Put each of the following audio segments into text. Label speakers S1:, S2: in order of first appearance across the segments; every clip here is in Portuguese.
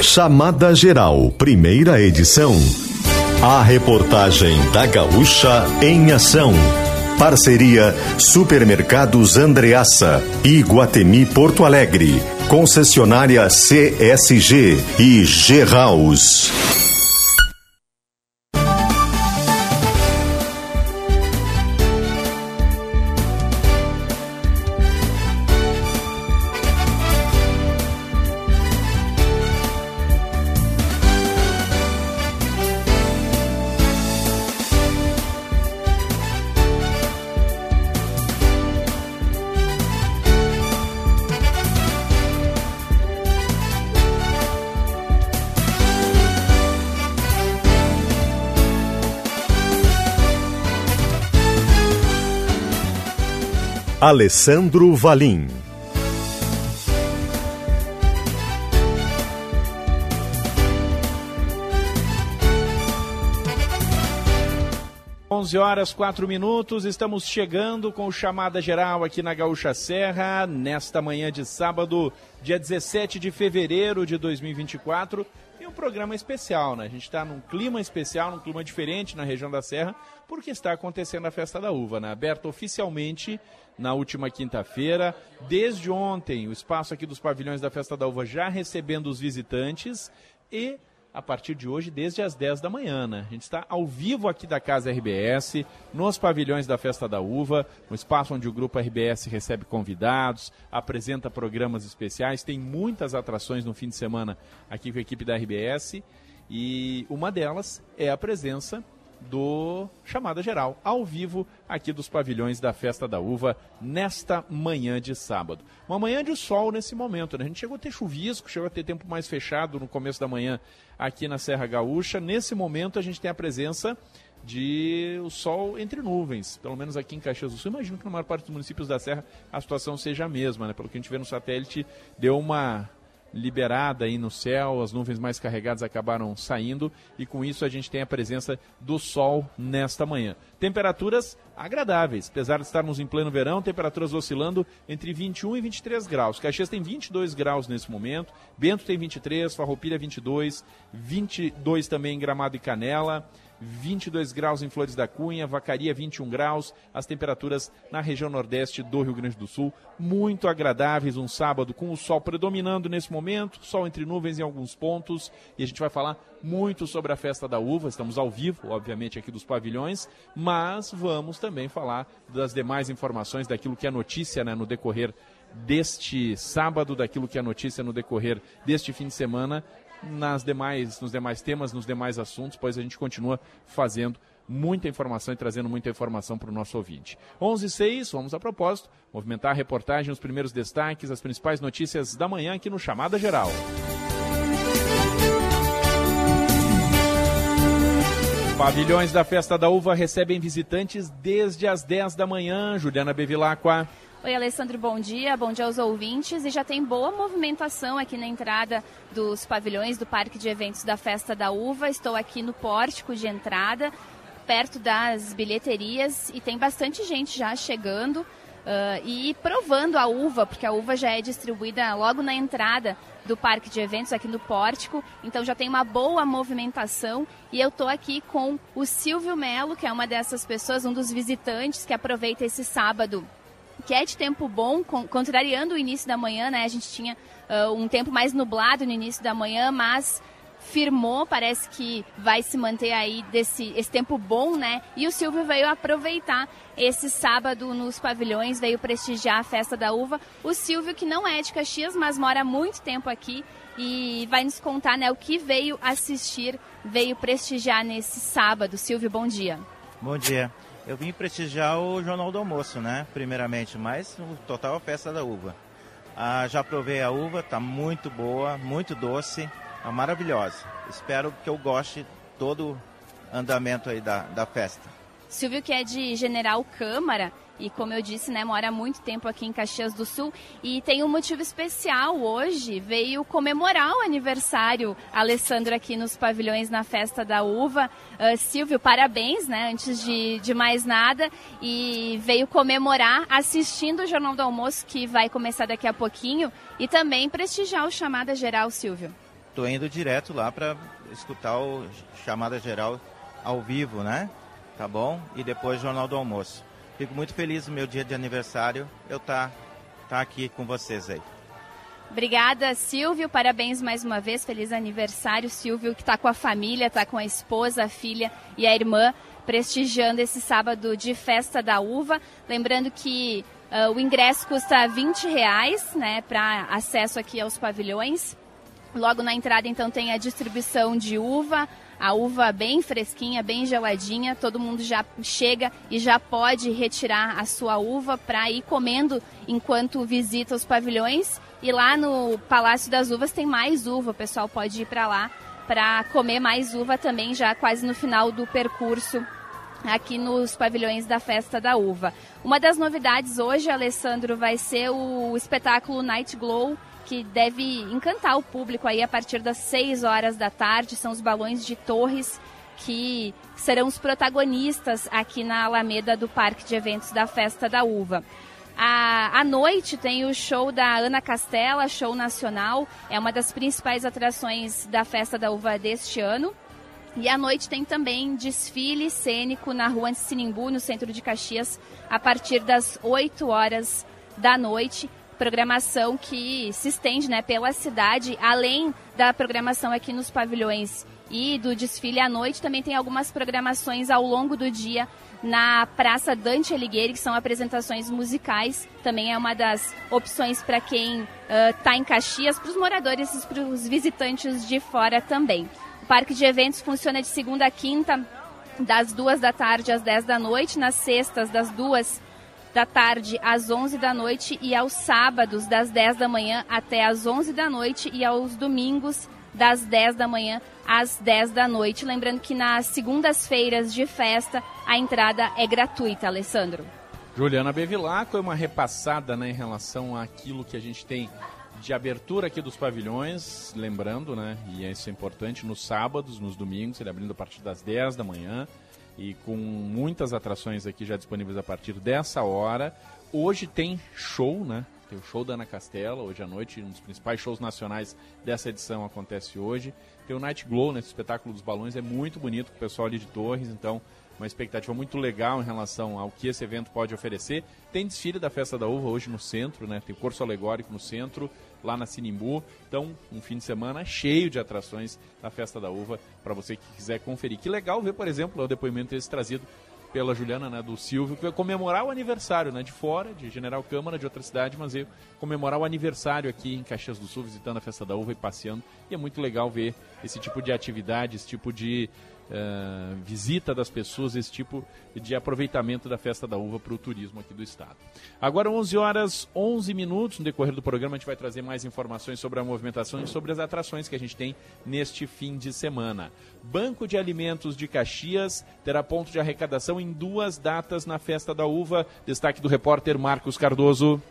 S1: Chamada Geral, primeira edição. A reportagem da Gaúcha em ação. Parceria Supermercados Andreaça e Guatemi Porto Alegre. Concessionária CSG e G-House. Alessandro Valim.
S2: Onze horas quatro minutos, estamos chegando com chamada geral aqui na Gaúcha Serra, nesta manhã de sábado, dia 17 de fevereiro de 2024 e um programa especial, né? A gente está num clima especial, num clima diferente na região da Serra, porque está acontecendo a Festa da Uva, né? Aberta oficialmente na última quinta-feira. Desde ontem, o espaço aqui dos pavilhões da Festa da Uva já recebendo os visitantes e a partir de hoje, desde as 10 da manhã. Né? A gente está ao vivo aqui da Casa RBS, nos pavilhões da Festa da Uva, no espaço onde o Grupo RBS recebe convidados, apresenta programas especiais, tem muitas atrações no fim de semana aqui com a equipe da RBS. E uma delas é a presença do Chamada Geral, ao vivo, aqui dos pavilhões da Festa da Uva, nesta manhã de sábado. Uma manhã de sol nesse momento, né? A gente chegou a ter chuvisco, chegou a ter tempo mais fechado no começo da manhã aqui na Serra Gaúcha. Nesse momento a gente tem a presença de o sol entre nuvens, pelo menos aqui em Caxias do Sul. Imagino que na maior parte dos municípios da Serra a situação seja a mesma, né? Pelo que a gente vê no satélite, deu uma liberada aí no céu, as nuvens mais carregadas acabaram saindo e com isso a gente tem a presença do sol nesta manhã. Temperaturas agradáveis, apesar de estarmos em pleno verão, temperaturas oscilando entre 21 e 23 graus. Caxias tem 22 graus nesse momento, Bento tem 23, Farroupilha 22, 22 também em Gramado e Canela. 22 graus em Flores da Cunha, Vacaria 21 graus, as temperaturas na região nordeste do Rio Grande do Sul muito agradáveis, um sábado com o sol predominando nesse momento, sol entre nuvens em alguns pontos, e a gente vai falar muito sobre a festa da uva, estamos ao vivo, obviamente aqui dos pavilhões, mas vamos também falar das demais informações daquilo que é notícia né, no decorrer deste sábado, daquilo que é notícia no decorrer deste fim de semana nas demais, nos demais temas, nos demais assuntos, pois a gente continua fazendo muita informação e trazendo muita informação para o nosso ouvinte. 11 e 6, vamos a propósito, movimentar a reportagem, os primeiros destaques, as principais notícias da manhã aqui no Chamada Geral. Pavilhões da Festa da Uva recebem visitantes desde as 10 da manhã. Juliana Bevilacqua.
S3: Oi, Alessandro, bom dia. Bom dia aos ouvintes. E já tem boa movimentação aqui na entrada dos pavilhões do Parque de Eventos da Festa da Uva. Estou aqui no pórtico de entrada, perto das bilheterias, e tem bastante gente já chegando. Uh, e provando a uva, porque a uva já é distribuída logo na entrada do parque de eventos aqui no Pórtico, então já tem uma boa movimentação e eu estou aqui com o Silvio Melo, que é uma dessas pessoas, um dos visitantes que aproveita esse sábado que é de tempo bom, contrariando o início da manhã, né? A gente tinha uh, um tempo mais nublado no início da manhã, mas firmou, parece que vai se manter aí desse esse tempo bom, né? E o Silvio veio aproveitar esse sábado nos pavilhões, veio prestigiar a festa da uva. O Silvio, que não é de Caxias, mas mora há muito tempo aqui e vai nos contar, né, o que veio assistir, veio prestigiar nesse sábado. Silvio, bom dia.
S4: Bom dia. Eu vim prestigiar o Jornal do Almoço, né? Primeiramente, mas o total festa da uva. Ah, já provei a uva, tá muito boa, muito doce, tá maravilhosa. Espero que eu goste todo o andamento aí da, da festa.
S3: Silvio, que é de General Câmara, e como eu disse, né, mora há muito tempo aqui em Caxias do Sul e tem um motivo especial hoje, veio comemorar o aniversário Alessandro aqui nos pavilhões na festa da uva. Uh, Silvio, parabéns, né, antes de, de mais nada e veio comemorar assistindo o Jornal do Almoço que vai começar daqui a pouquinho e também prestigiar o Chamada Geral, Silvio.
S4: tô indo direto lá para escutar o chamada geral ao vivo, né? Tá bom? E depois Jornal do Almoço. Fico muito feliz no meu dia de aniversário eu tá, tá aqui com vocês aí.
S3: Obrigada, Silvio. Parabéns mais uma vez. Feliz aniversário, Silvio, que está com a família, está com a esposa, a filha e a irmã prestigiando esse sábado de festa da uva. Lembrando que uh, o ingresso custa 20 reais, né, para acesso aqui aos pavilhões. Logo na entrada, então, tem a distribuição de uva, a uva bem fresquinha, bem geladinha. Todo mundo já chega e já pode retirar a sua uva para ir comendo enquanto visita os pavilhões. E lá no Palácio das Uvas tem mais uva, o pessoal pode ir para lá para comer mais uva também, já quase no final do percurso aqui nos pavilhões da Festa da Uva. Uma das novidades hoje, Alessandro, vai ser o espetáculo Night Glow, que deve encantar o público aí a partir das 6 horas da tarde. São os balões de torres que serão os protagonistas aqui na Alameda do Parque de Eventos da Festa da Uva. À, à noite tem o show da Ana Castela, show nacional, é uma das principais atrações da Festa da Uva deste ano. E à noite tem também desfile cênico na rua Sinimbu, no centro de Caxias, a partir das 8 horas da noite. Programação que se estende né, pela cidade, além da programação aqui nos pavilhões e do desfile à noite, também tem algumas programações ao longo do dia na Praça Dante Alighieri, que são apresentações musicais. Também é uma das opções para quem está uh, em Caxias, para os moradores e para os visitantes de fora também. O parque de eventos funciona de segunda a quinta, das duas da tarde às 10 da noite, nas sextas, das duas da tarde às 11 da noite e aos sábados, das 10 da manhã até às 11 da noite e aos domingos, das 10 da manhã às 10 da noite. Lembrando que nas segundas-feiras de festa a entrada é gratuita, Alessandro.
S2: Juliana Bevilacqua é uma repassada né, em relação àquilo que a gente tem de abertura aqui dos pavilhões, lembrando, né, e isso é importante, nos sábados, nos domingos, ele abrindo a partir das 10 da manhã e com muitas atrações aqui já disponíveis a partir dessa hora. Hoje tem show, né? Tem o show da Ana Castela, hoje à noite, um dos principais shows nacionais dessa edição acontece hoje. Tem o Night Glow, né, espetáculo dos balões, é muito bonito com o pessoal ali de Torres, então uma expectativa muito legal em relação ao que esse evento pode oferecer. Tem desfile da Festa da Uva hoje no centro, né? Tem o curso alegórico no centro, lá na Sinimbu. Então, um fim de semana cheio de atrações na Festa da Uva para você que quiser conferir. Que legal ver, por exemplo, o depoimento esse trazido pela Juliana, né, do Silvio, que vai comemorar o aniversário, né, de fora, de General Câmara, de outra cidade, mas veio comemorar o aniversário aqui em Caxias do Sul, visitando a Festa da Uva e passeando. E é muito legal ver esse tipo de atividade, esse tipo de uh, visita das pessoas, esse tipo de aproveitamento da festa da uva para o turismo aqui do estado. Agora 11 horas 11 minutos, no decorrer do programa a gente vai trazer mais informações sobre a movimentação e sobre as atrações que a gente tem neste fim de semana. Banco de Alimentos de Caxias terá ponto de arrecadação em duas datas na festa da uva. Destaque do repórter Marcos Cardoso.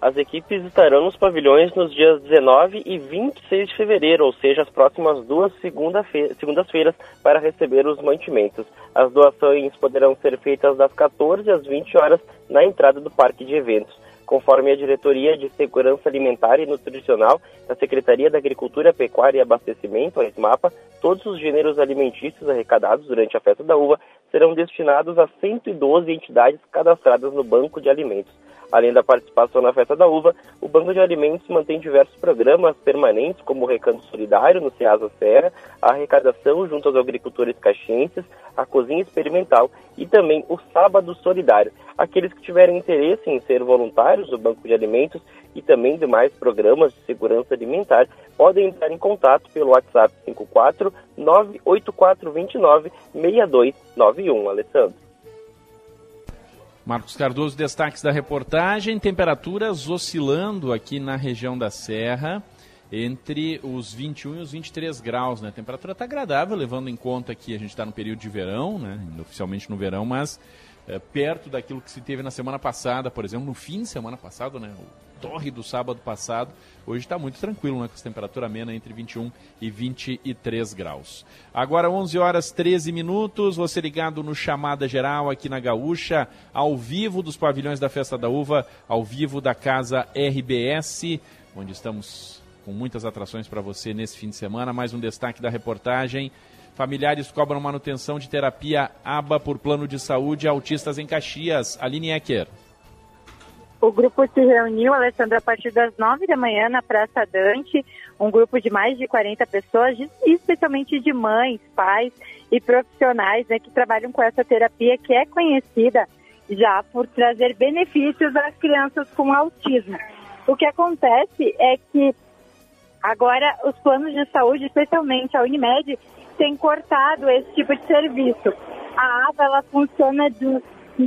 S5: As equipes estarão nos pavilhões nos dias 19 e 26 de fevereiro, ou seja, as próximas duas segundas-feiras, para receber os mantimentos. As doações poderão ser feitas das 14 às 20 horas na entrada do parque de eventos. Conforme a Diretoria de Segurança Alimentar e Nutricional da Secretaria da Agricultura, Pecuária e Abastecimento, a SMAPA, todos os gêneros alimentícios arrecadados durante a festa da uva serão destinados a 112 entidades cadastradas no Banco de Alimentos. Além da participação na Festa da Uva, o Banco de Alimentos mantém diversos programas permanentes, como o Recanto Solidário no Ceasa Serra, a arrecadação junto aos agricultores caxienses, a cozinha experimental e também o Sábado Solidário. Aqueles que tiverem interesse em ser voluntários do Banco de Alimentos e também demais programas de segurança alimentar podem entrar em contato pelo WhatsApp 54 98429 6291. Alessandro.
S2: Marcos Cardoso, destaques da reportagem: temperaturas oscilando aqui na região da Serra entre os 21 e os 23 graus, né? A temperatura está agradável, levando em conta que a gente está no período de verão, né? Oficialmente no verão, mas é, perto daquilo que se teve na semana passada, por exemplo, no fim de semana passado, né? O torre do sábado passado. Hoje está muito tranquilo, né? Com essa temperatura amena entre 21 e 23 graus. Agora 11 horas 13 minutos, você ligado no Chamada Geral aqui na Gaúcha, ao vivo dos pavilhões da Festa da Uva, ao vivo da Casa RBS, onde estamos com muitas atrações para você nesse fim de semana. Mais um destaque da reportagem. Familiares cobram manutenção de terapia ABA por plano de saúde autistas em Caxias. Aline Ecker.
S6: O grupo se reuniu, Alessandra, a partir das nove da manhã na Praça Dante, um grupo de mais de 40 pessoas, especialmente de mães, pais e profissionais né, que trabalham com essa terapia que é conhecida já por trazer benefícios às crianças com autismo. O que acontece é que agora os planos de saúde, especialmente a Unimed, têm cortado esse tipo de serviço. A ABA ela funciona de,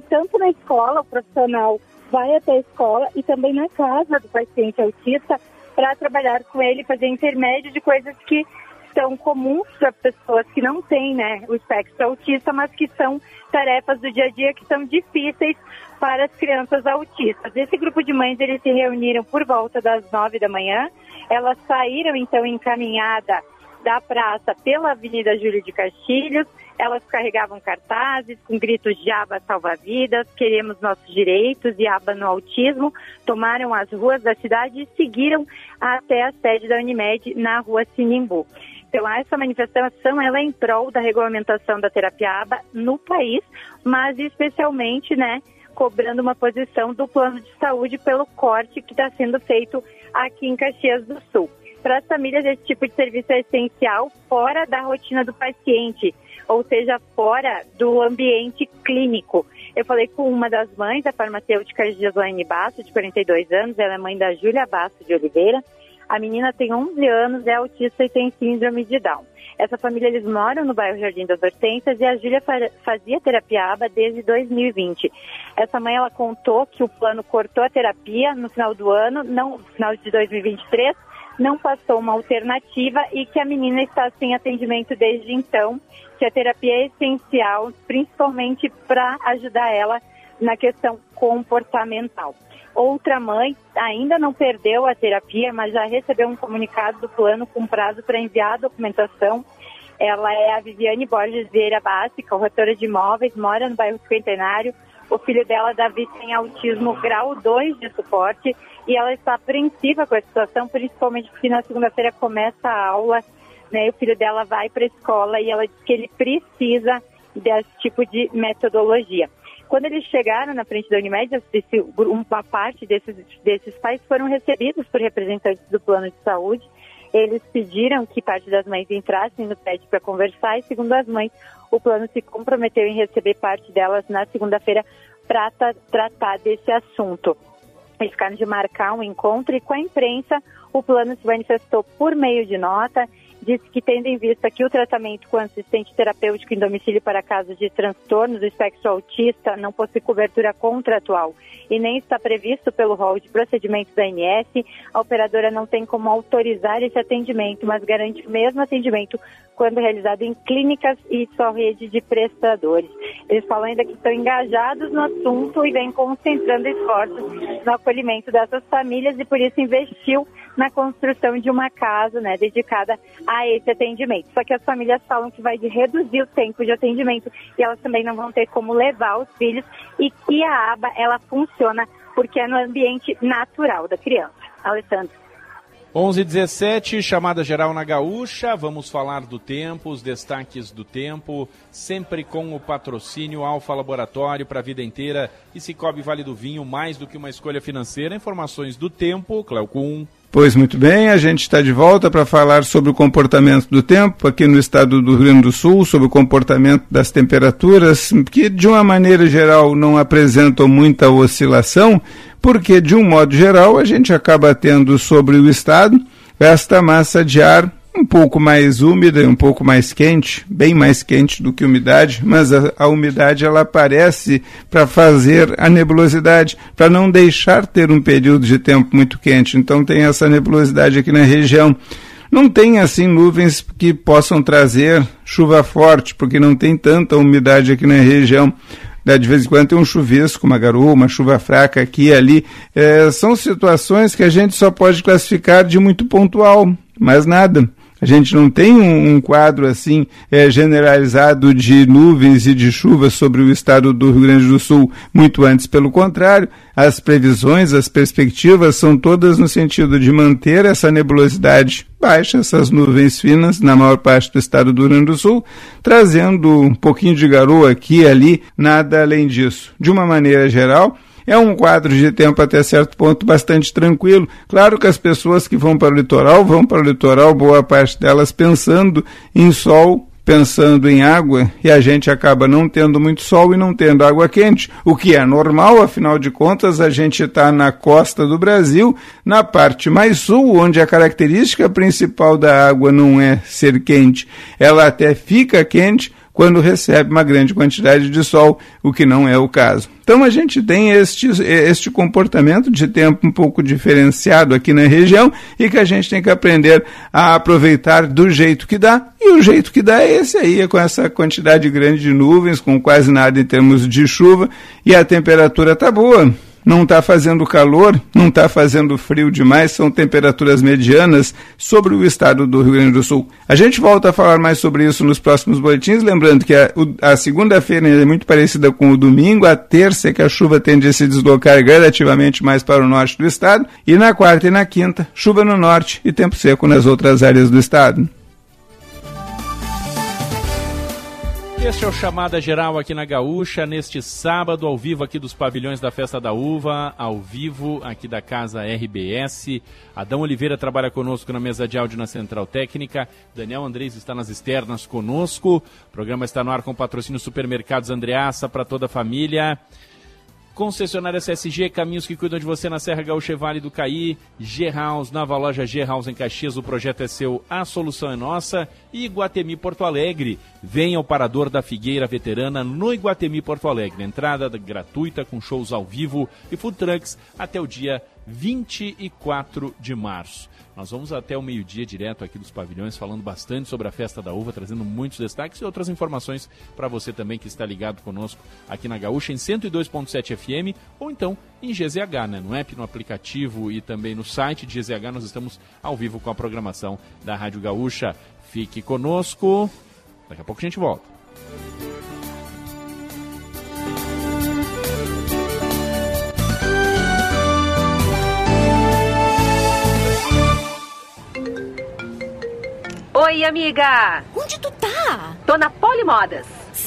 S6: tanto na escola, o profissional vai até a escola e também na casa do paciente autista para trabalhar com ele, fazer intermédio de coisas que são comuns para pessoas que não têm né, o espectro autista, mas que são tarefas do dia a dia que são difíceis para as crianças autistas. Esse grupo de mães eles se reuniram por volta das nove da manhã. Elas saíram então encaminhada da praça pela Avenida Júlio de Castilhos elas carregavam cartazes com gritos de aba salva-vidas, queremos nossos direitos e aba no autismo, tomaram as ruas da cidade e seguiram até a sede da Unimed na rua Sinimbu. Então, essa manifestação ela é em prol da regulamentação da terapia aba no país, mas especialmente, né, cobrando uma posição do plano de saúde pelo corte que está sendo feito aqui em Caxias do Sul. Para as famílias, esse tipo de serviço é essencial fora da rotina do paciente ou seja, fora do ambiente clínico. Eu falei com uma das mães, a farmacêutica Gislaine Basso, de 42 anos, ela é mãe da Júlia Basso de Oliveira. A menina tem 11 anos, é autista e tem síndrome de Down. Essa família, eles moram no bairro Jardim das Hortências e a Júlia fazia terapia ABA desde 2020. Essa mãe, ela contou que o plano cortou a terapia no final do ano, não, no final de 2023, não passou uma alternativa e que a menina está sem atendimento desde então que a terapia é essencial, principalmente para ajudar ela na questão comportamental. Outra mãe ainda não perdeu a terapia, mas já recebeu um comunicado do plano com prazo para enviar a documentação. Ela é a Viviane Borges Vieira Bassi, corretora de imóveis, mora no bairro Cinquentenário. O filho dela, Davi, tem autismo grau 2 de suporte e ela está apreensiva com a situação, principalmente porque na segunda-feira começa a aula né? O filho dela vai para a escola e ela diz que ele precisa desse tipo de metodologia. Quando eles chegaram na frente da Unimed, uma parte desses, desses pais foram recebidos por representantes do plano de saúde. Eles pediram que parte das mães entrassem no prédio para conversar e, segundo as mães, o plano se comprometeu em receber parte delas na segunda-feira para tratar desse assunto. Eles ficaram de marcar um encontro e com a imprensa o plano se manifestou por meio de nota disse que, tendo em vista que o tratamento com assistente terapêutico em domicílio para casos de transtorno do espectro autista não possui cobertura contratual e nem está previsto pelo rol de procedimentos da ANS, a operadora não tem como autorizar esse atendimento, mas garante o mesmo atendimento quando realizado em clínicas e só rede de prestadores. Eles falam ainda que estão engajados no assunto e vêm concentrando esforços no acolhimento dessas famílias e por isso investiu na construção de uma casa né, dedicada a esse atendimento. Só que as famílias falam que vai reduzir o tempo de atendimento e elas também não vão ter como levar os filhos e que a aba ela funciona porque é no ambiente natural da criança. Alessandro.
S2: 11:17 chamada geral na Gaúcha. Vamos falar do tempo, os destaques do tempo, sempre com o patrocínio Alfa Laboratório para a vida inteira e Cicobi Vale do Vinho, mais do que uma escolha financeira. Informações do tempo, Cleocum.
S7: Pois muito bem, a gente está de volta para falar sobre o comportamento do tempo aqui no estado do Rio Grande do Sul, sobre o comportamento das temperaturas, que de uma maneira geral não apresentam muita oscilação, porque de um modo geral a gente acaba tendo sobre o estado esta massa de ar um pouco mais úmida e um pouco mais quente, bem mais quente do que umidade, mas a, a umidade ela aparece para fazer a nebulosidade, para não deixar ter um período de tempo muito quente. Então tem essa nebulosidade aqui na região. Não tem assim nuvens que possam trazer chuva forte, porque não tem tanta umidade aqui na região. De vez em quando tem um chuvisco, uma garoa, uma chuva fraca aqui e ali. É, são situações que a gente só pode classificar de muito pontual, mais nada A gente não tem um, um quadro assim é, generalizado de nuvens e de chuvas sobre o estado do Rio Grande do Sul, muito antes, pelo contrário, as previsões, as perspectivas são todas no sentido de manter essa nebulosidade baixa, essas nuvens finas na maior parte do estado do Rio Grande do Sul, trazendo um pouquinho de garoa aqui e ali, nada além disso. De uma maneira geral, é um quadro de tempo até certo ponto bastante tranquilo. Claro que as pessoas que vão para o litoral vão para o litoral, boa parte delas pensando em sol pensando em água e a gente acaba não tendo muito sol e não tendo água quente, o que é normal, afinal de contas, a gente está na costa do Brasil, na parte mais sul, onde a característica principal da água não é ser quente, ela até fica quente, quando recebe uma grande quantidade de sol, o que não é o caso. Então a gente tem este, este comportamento de tempo um pouco diferenciado aqui na região e que a gente tem que aprender a aproveitar do jeito que dá. E o jeito que dá é esse aí, é com essa quantidade grande de nuvens, com quase nada em termos de chuva, e a temperatura está boa não está fazendo calor, não está fazendo frio demais, são temperaturas medianas sobre o estado do Rio Grande do Sul. A gente volta a falar mais sobre isso nos próximos boletins, lembrando que a, a segunda-feira é muito parecida com o domingo, a terça é que a chuva tende a se deslocar gradativamente mais para o norte do estado, e na quarta e na quinta, chuva no norte e tempo seco nas outras áreas do estado.
S2: Este é o Chamada Geral aqui na Gaúcha, neste sábado, ao vivo aqui dos pavilhões da Festa da Uva, ao vivo aqui da Casa RBS. Adão Oliveira trabalha conosco na mesa de áudio na Central Técnica. Daniel Andrés está nas externas conosco. O programa está no ar com patrocínio Supermercados Andreaça para toda a família. Concessionária CSG, caminhos que cuidam de você na Serra Gaúcha Vale do Caí, G-House, nova loja G-House em Caxias, o projeto é seu, a solução é nossa. E Iguatemi Porto Alegre, venha ao Parador da Figueira Veterana no Iguatemi Porto Alegre. Entrada gratuita com shows ao vivo e food trucks até o dia 24 de março. Nós vamos até o meio-dia direto aqui dos pavilhões, falando bastante sobre a festa da uva, trazendo muitos destaques e outras informações para você também que está ligado conosco aqui na Gaúcha em 102.7 FM ou então em GZH, né? no app, no aplicativo e também no site de GZH. Nós estamos ao vivo com a programação da Rádio Gaúcha. Fique conosco. Daqui a pouco a gente volta.
S8: Oi, amiga!
S9: Onde tu tá?
S8: Tô na Polimodas.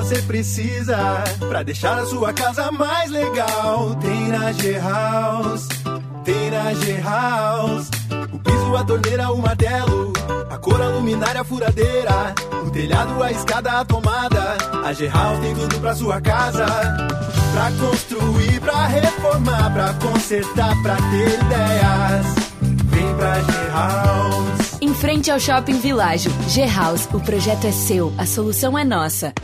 S10: Você precisa para deixar a sua casa mais legal tem na G-House. Tem na G-House. O piso, a torneira, o martelo, a cor, a luminária, a furadeira, o telhado, a escada, a tomada. A G-House tem tudo pra sua casa. Pra construir, pra reformar, pra consertar, pra ter ideias. Vem pra G-House.
S11: Em frente ao Shopping Világio, G-House, o projeto é seu, a solução é nossa.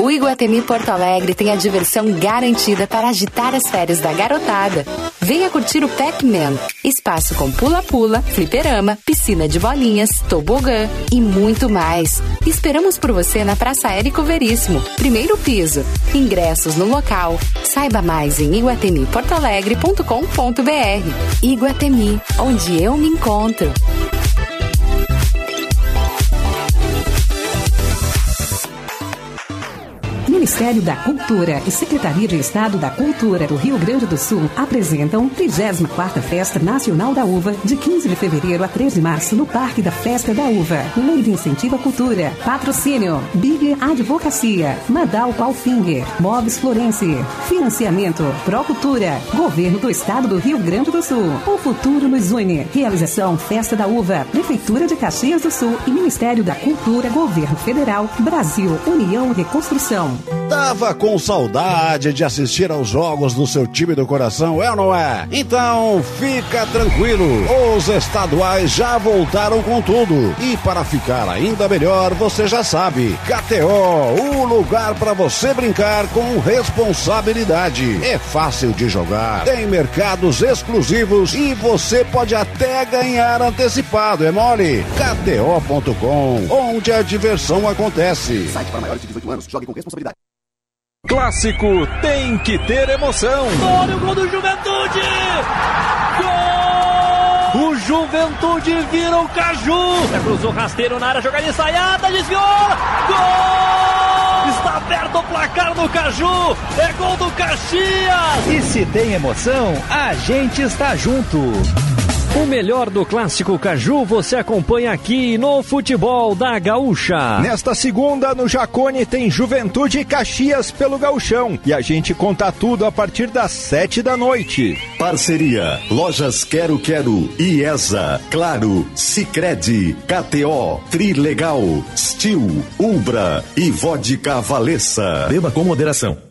S12: O Iguatemi Porto Alegre tem a diversão garantida para agitar as férias da garotada. Venha curtir o Pac-Man, espaço com pula-pula, fliperama, piscina de bolinhas, tobogã e muito mais. Esperamos por você na Praça Érico Veríssimo, primeiro piso. Ingressos no local. Saiba mais em iguatemiportoalegre.com.br. Iguatemi, onde eu me encontro.
S13: Ministério da Cultura e Secretaria de Estado da Cultura do Rio Grande do Sul apresentam 34ª Festa Nacional da Uva, de 15 de fevereiro a 3 de março, no Parque da Festa da Uva. Lei de Incentivo à Cultura. Patrocínio. Big Advocacia. Madal Palfinger. Mobs Florence. Financiamento. Procultura. Governo do Estado do Rio Grande do Sul. O futuro nos une. Realização Festa da Uva. Prefeitura de Caxias do Sul e Ministério da Cultura, Governo Federal, Brasil, União e Reconstrução.
S14: Tava com saudade de assistir aos jogos do seu time do coração, é ou não é? Então fica tranquilo, os estaduais já voltaram com tudo. E para ficar ainda melhor, você já sabe, KTO, o lugar para você brincar com responsabilidade. É fácil de jogar, tem mercados exclusivos e você pode até ganhar antecipado, é mole? KTO.com, onde a diversão acontece.
S15: Site para maiores de 18 anos, jogue com responsabilidade.
S1: Clássico tem que ter emoção.
S16: Olha o gol do Juventude! Gol! O Juventude vira o Caju! Cruzou rasteiro na área, jogada ensaiada, desviou! Gol! Está aberto o placar no Caju! É gol do Caxias!
S17: E se tem emoção, a gente está junto.
S18: O melhor do clássico Caju você acompanha aqui no Futebol da Gaúcha.
S19: Nesta segunda, no Jacone, tem Juventude e Caxias pelo Gauchão. E a gente conta tudo a partir das sete da noite.
S1: Parceria: Lojas Quero Quero, IESA, Claro, Sicredi, KTO, Trilegal, Stil, Umbra e Vodka Valessa. Beba com moderação.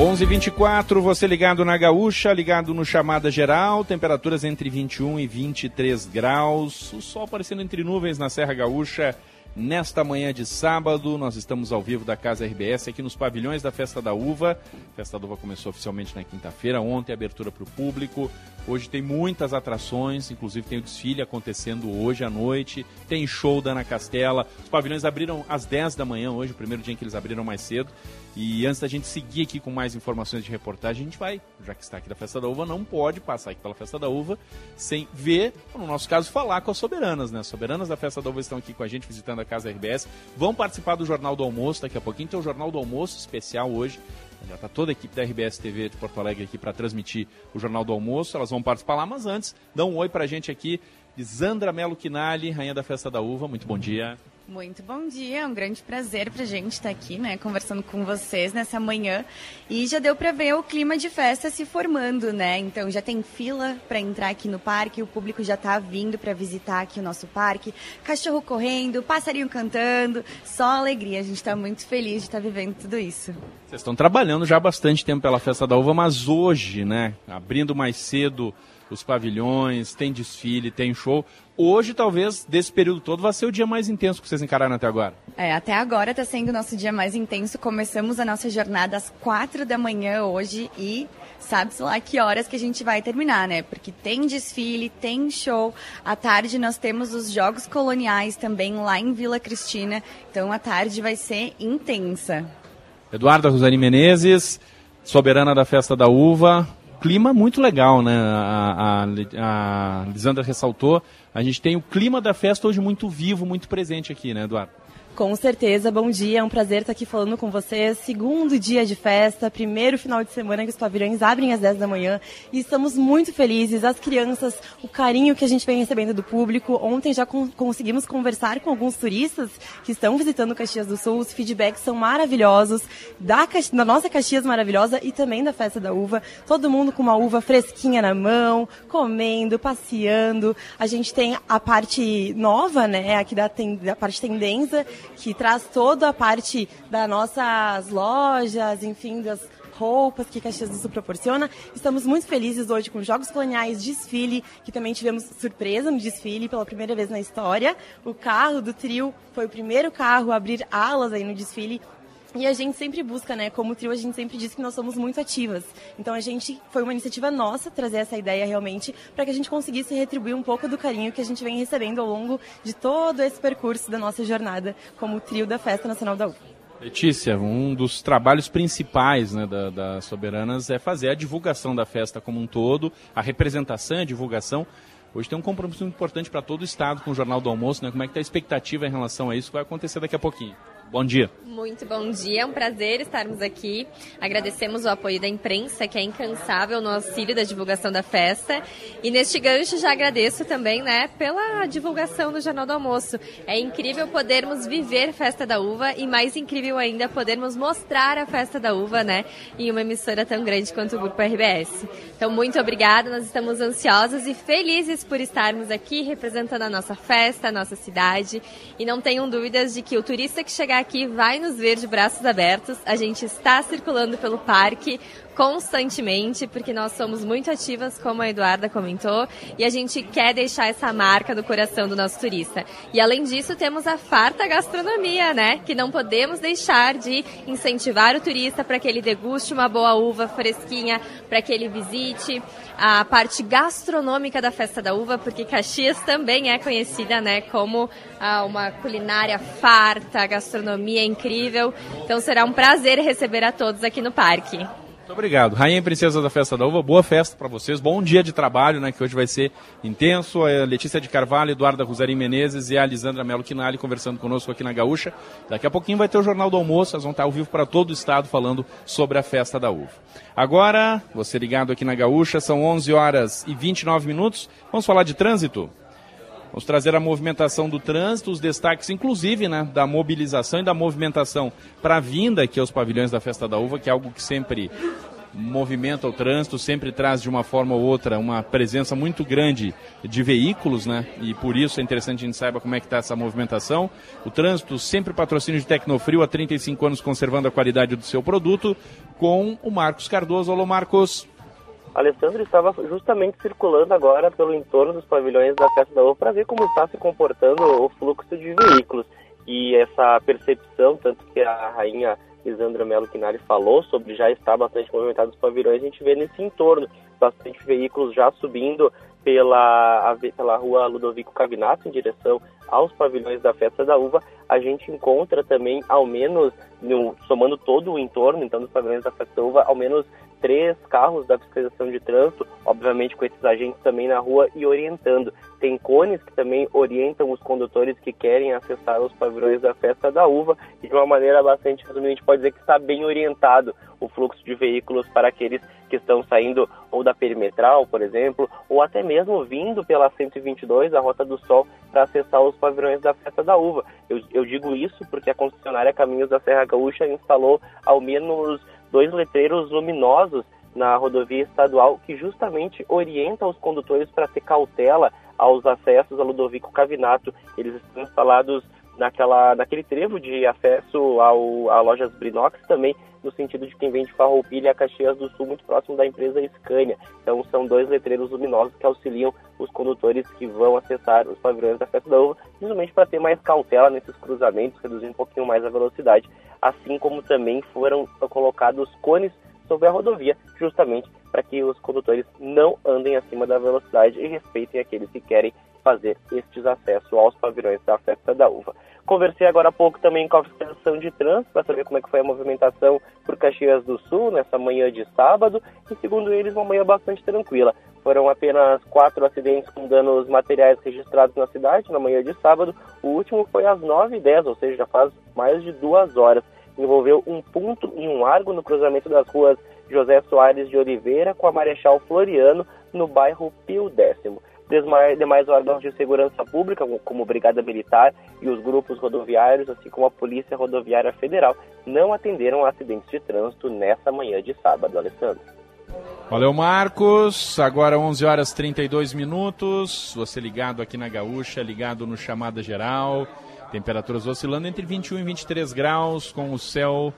S2: Onze vinte e quatro, você ligado na Gaúcha, ligado no Chamada Geral, temperaturas entre 21 e 23 graus, o sol aparecendo entre nuvens na Serra Gaúcha. Nesta manhã de sábado, nós estamos ao vivo da Casa RBS aqui nos pavilhões da Festa da Uva. A Festa da Uva começou oficialmente na quinta-feira, ontem abertura para o público. Hoje tem muitas atrações, inclusive tem o desfile acontecendo hoje à noite, tem show da Ana Castela. Os pavilhões abriram às 10 da manhã hoje, o primeiro dia em que eles abriram mais cedo. E antes da gente seguir aqui com mais informações de reportagem, a gente vai, já que está aqui da Festa da Uva, não pode passar aqui pela Festa da Uva sem ver, no nosso caso, falar com as soberanas, né? As soberanas da Festa da Uva estão aqui com a gente, visitando a Casa RBS. Vão participar do Jornal do Almoço daqui a pouquinho. Tem o Jornal do Almoço especial hoje. Já está toda a equipe da RBS TV de Porto Alegre aqui para transmitir o Jornal do Almoço. Elas vão participar lá, mas antes, dá um oi para a gente aqui. Isandra Melo Quinali, rainha da Festa da Uva. Muito bom dia.
S20: Muito bom dia, é um grande prazer para gente estar aqui, né, conversando com vocês nessa manhã. E já deu para ver o clima de festa se formando, né? Então já tem fila para entrar aqui no parque, o público já está vindo para visitar aqui o nosso parque. Cachorro correndo, passarinho cantando, só alegria. A gente está muito feliz de estar vivendo tudo isso.
S2: Vocês estão trabalhando já há bastante tempo pela Festa da Uva, mas hoje, né, abrindo mais cedo os pavilhões, tem desfile, tem show. Hoje, talvez, desse período todo, vai ser o dia mais intenso que vocês encararam até agora.
S20: É, até agora está sendo o nosso dia mais intenso. Começamos a nossa jornada às quatro da manhã hoje e sabe-se lá que horas que a gente vai terminar, né? Porque tem desfile, tem show. À tarde nós temos os Jogos Coloniais também lá em Vila Cristina. Então a tarde vai ser intensa.
S2: Eduarda Rosane Menezes, soberana da Festa da Uva, clima muito legal, né? A, a, a Lisandra ressaltou. A gente tem o clima da festa hoje muito vivo, muito presente aqui, né, Eduardo?
S20: Com certeza, bom dia, é um prazer estar aqui falando com vocês. Segundo dia de festa, primeiro final de semana que os pavilhões abrem às 10 da manhã e estamos muito felizes. As crianças, o carinho que a gente vem recebendo do público. Ontem já con conseguimos conversar com alguns turistas que estão visitando Caxias do Sul. Os feedbacks são maravilhosos da, da nossa Caxias maravilhosa e também da festa da uva. Todo mundo com uma uva fresquinha na mão, comendo, passeando. A gente tem a parte nova, né, aqui da, da parte tendência que traz toda a parte das nossas lojas, enfim, das roupas que Caxias do Sul proporciona. Estamos muito felizes hoje com Jogos Coloniais, desfile, que também tivemos surpresa no desfile pela primeira vez na história. O carro do trio foi o primeiro carro a abrir alas aí no desfile e a gente sempre busca, né? Como trio, a gente sempre diz que nós somos muito ativas. Então a gente foi uma iniciativa nossa trazer essa ideia realmente para que a gente conseguisse retribuir um pouco do carinho que a gente vem recebendo ao longo de todo esse percurso da nossa jornada como trio da Festa Nacional da UFA.
S2: Letícia, um dos trabalhos principais né, da, das Soberanas é fazer a divulgação da festa como um todo, a representação, a divulgação. Hoje tem um compromisso importante para todo o Estado com o Jornal do Almoço, né? Como é que está a expectativa em relação a isso? Vai acontecer daqui a pouquinho. Bom dia.
S21: Muito bom dia, é um prazer estarmos aqui. Agradecemos o apoio da imprensa, que é incansável no auxílio da divulgação da festa. E neste gancho já agradeço também, né, pela divulgação do Jornal do Almoço. É incrível podermos viver Festa da Uva e mais incrível ainda podermos mostrar a Festa da Uva, né, em uma emissora tão grande quanto o Grupo RBS. Então, muito obrigada, nós estamos ansiosos e felizes por estarmos aqui representando a nossa festa, a nossa cidade. E não tenham dúvidas de que o turista que chegar aqui vai nos ver de braços abertos. A gente está circulando pelo parque constantemente, porque nós somos muito ativas, como a Eduarda comentou, e a gente quer deixar essa marca no coração do nosso turista. E além disso, temos a farta gastronomia, né? Que não podemos deixar de incentivar o turista para que ele deguste uma boa uva fresquinha, para que ele visite a parte gastronômica da Festa da Uva, porque Caxias também é conhecida, né, como ah, uma culinária farta, gastronomia incrível. Então será um prazer receber a todos aqui no parque.
S2: Muito obrigado. Rainha e Princesa da Festa da Uva, boa festa para vocês. Bom dia de trabalho, né, que hoje vai ser intenso. A Letícia de Carvalho, Eduarda Rosarim Menezes e a Lisandra Melo Quinali conversando conosco aqui na Gaúcha. Daqui a pouquinho vai ter o Jornal do Almoço, elas vão estar ao vivo para todo o estado falando sobre a Festa da Uva. Agora, você ligado aqui na Gaúcha, são 11 horas e 29 minutos. Vamos falar de trânsito? Vamos trazer a movimentação do trânsito, os destaques, inclusive, né, da mobilização e da movimentação para a vinda aqui aos pavilhões da Festa da Uva, que é algo que sempre movimenta o trânsito, sempre traz de uma forma ou outra uma presença muito grande de veículos, né? E por isso é interessante a gente saiba como é que está essa movimentação. O trânsito sempre patrocínio de Tecnofrio há 35 anos conservando a qualidade do seu produto, com o Marcos Cardoso. Alô, Marcos.
S5: Alessandro estava justamente circulando agora pelo entorno dos pavilhões da Festa da Uva para ver como está se comportando o fluxo de veículos. E essa percepção, tanto que a rainha Lisandra Melo Quinari falou sobre já estar bastante movimentado os pavilhões, a gente vê nesse entorno bastante veículos já subindo pela, pela rua Ludovico Cavinato em direção aos pavilhões da Festa da Uva. A gente encontra também, ao menos, no, somando todo o entorno, então, dos pavilhões da Festa da Uva, ao menos três carros da fiscalização de trânsito, obviamente com esses agentes também na rua e orientando. Tem cones que também orientam os condutores que querem acessar os pavilhões da Festa da Uva e de uma maneira bastante resumida, a gente pode dizer que está bem orientado o fluxo de veículos para aqueles que estão saindo ou da perimetral, por exemplo, ou até mesmo vindo pela 122, a Rota do Sol, para acessar os pavilhões da Festa da Uva. Eu, eu digo isso porque a concessionária Caminhos da Serra Gaúcha instalou ao menos dois letreiros luminosos na rodovia estadual que justamente orientam os condutores para ter cautela aos acessos a Ludovico Cavinato. Eles estão instalados naquela, naquele trevo de acesso ao, a lojas Brinox também, no sentido de quem vem de Farroupilha a Caxias do Sul, muito próximo da empresa Scania. Então são dois letreiros luminosos que auxiliam os condutores que vão acessar os pavilhões da Festa da Uva, justamente para ter mais cautela nesses cruzamentos, reduzir um pouquinho mais a velocidade, assim como também foram colocados cones sobre a rodovia, justamente para que os condutores não andem acima da velocidade e respeitem aqueles que querem fazer estes acessos aos pavilhões da Festa da Uva. Conversei agora há pouco também com a fiscalização de trânsito para saber como é que foi a movimentação por Caxias do Sul nessa manhã de sábado e segundo eles uma manhã bastante tranquila. Foram apenas quatro acidentes com danos materiais registrados na cidade na manhã de sábado. O último foi às 9h10, ou seja, já faz mais de duas horas. Envolveu um ponto e um largo no cruzamento das ruas José Soares de Oliveira com a Marechal Floriano no bairro Pio Décimo demais órgãos de segurança pública, como Brigada Militar e os grupos rodoviários, assim como a Polícia Rodoviária Federal, não atenderam acidentes de trânsito nessa manhã de sábado, Alessandro.
S2: Valeu, Marcos. Agora 11 horas 32 minutos. Você ligado aqui na Gaúcha, ligado no Chamada Geral. Temperaturas oscilando entre 21 e 23 graus, com o céu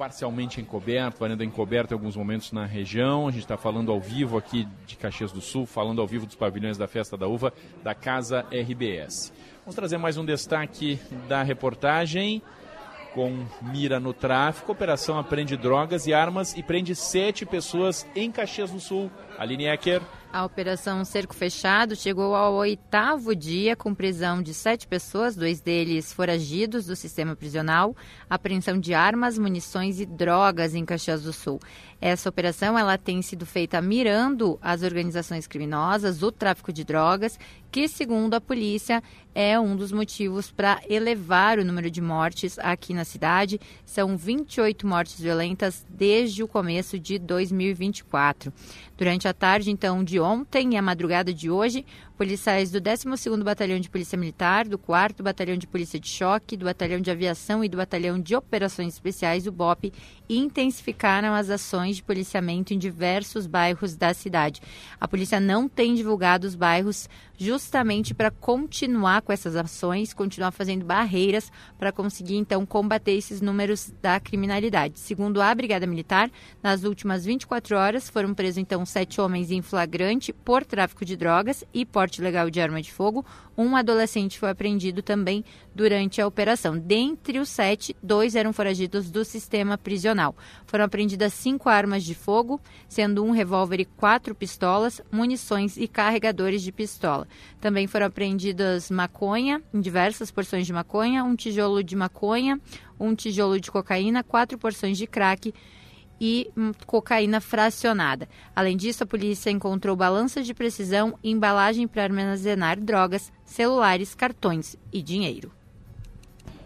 S2: parcialmente encoberto, varanda encoberta em alguns momentos na região. A gente está falando ao vivo aqui de Caxias do Sul, falando ao vivo dos pavilhões da Festa da Uva da Casa RBS. Vamos trazer mais um destaque da reportagem. Com mira no tráfico, operação apreende drogas e armas e prende sete pessoas em Caxias do Sul. Aline Ecker.
S22: A operação Cerco Fechado chegou ao oitavo dia com prisão de sete pessoas, dois deles foragidos do sistema prisional, apreensão de armas, munições e drogas em Caxias do Sul. Essa operação ela tem sido feita mirando as organizações criminosas, o tráfico de drogas, que, segundo a polícia, é um dos motivos para elevar o número de mortes aqui na cidade. São 28 mortes violentas desde o começo de 2024. Durante a tarde, então, de ontem e a madrugada de hoje, policiais do 12º Batalhão de Polícia Militar, do 4º Batalhão de Polícia de Choque, do Batalhão de Aviação e do Batalhão de Operações Especiais, o BOP, intensificaram as ações de policiamento em diversos bairros da cidade. A polícia não tem divulgado os bairros justamente para continuar com essas ações, continuar fazendo barreiras para conseguir então combater esses números da criminalidade. Segundo a Brigada Militar, nas últimas 24 horas foram presos então sete homens em flagrante por tráfico de drogas e porte legal de arma de fogo. Um adolescente foi apreendido também durante a operação. Dentre os sete, dois eram foragidos do sistema prisional. Foram apreendidas cinco armas de fogo, sendo um revólver e quatro pistolas, munições e carregadores de pistola. Também foram apreendidas maconha, em diversas porções de maconha, um tijolo de maconha, um tijolo de cocaína, quatro porções de crack e hum, cocaína fracionada. Além disso, a polícia encontrou balanças de precisão embalagem para armazenar drogas, celulares, cartões e dinheiro.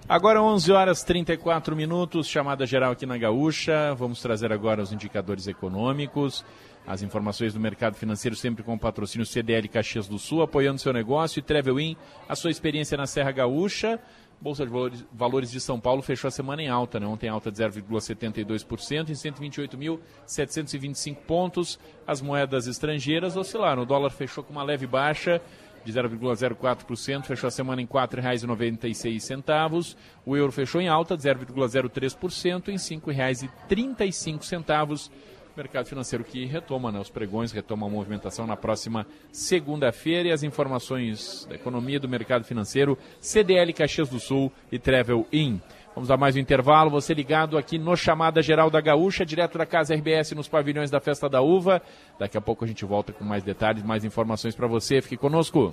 S2: Agora 11 horas 34 minutos, chamada geral aqui na Gaúcha. Vamos trazer agora os indicadores econômicos, as informações do mercado financeiro sempre com o patrocínio CDL Caxias do Sul, apoiando seu negócio e Travel In, a sua experiência na Serra Gaúcha. Bolsa de Valores de São Paulo fechou a semana em alta, né? ontem alta de 0,72% em 128.725 pontos. As moedas estrangeiras oscilaram. O dólar fechou com uma leve baixa de 0,04%, fechou a semana em R$ 4,96. O euro fechou em alta de 0,03% em R$ 5,35 mercado financeiro que retoma, né? Os pregões retomam a movimentação na próxima segunda-feira e as informações da economia do mercado financeiro, CDL Caxias do Sul e Travel In. Vamos a mais um intervalo, você ligado aqui no Chamada Geral da Gaúcha, direto da Casa RBS nos pavilhões da Festa da Uva. Daqui a pouco a gente volta com mais detalhes, mais informações para você. Fique conosco.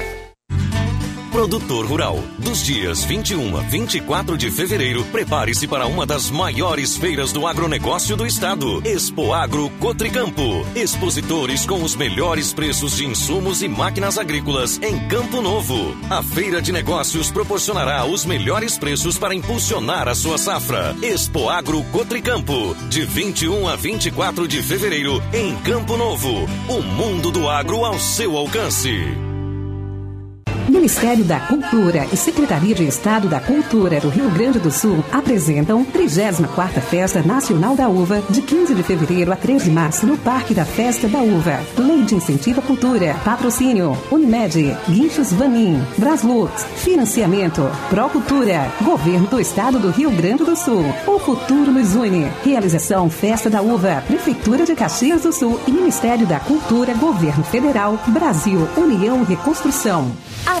S23: Produtor Rural. Dos dias 21 a 24 de fevereiro, prepare-se para uma das maiores feiras do agronegócio do estado. Expo Agro Cotricampo. Expositores com os melhores preços de insumos e máquinas agrícolas em Campo Novo. A feira de negócios proporcionará os melhores preços para impulsionar a sua safra. Expo Agro Cotricampo. De 21 a 24 de fevereiro, em Campo Novo. O mundo do agro ao seu alcance.
S13: Ministério da Cultura e Secretaria de Estado da Cultura do Rio Grande do Sul apresentam 34ª Festa Nacional da Uva, de 15 de fevereiro a 13 de março, no Parque da Festa da Uva. Lei de Incentivo à Cultura. Patrocínio. Unimed. Guinchos Vanim. Braslux. Financiamento. Procultura. Governo do Estado do Rio Grande do Sul. O futuro nos une. Realização Festa da Uva. Prefeitura de Caxias do Sul e Ministério da Cultura, Governo Federal, Brasil, União Reconstrução.
S24: A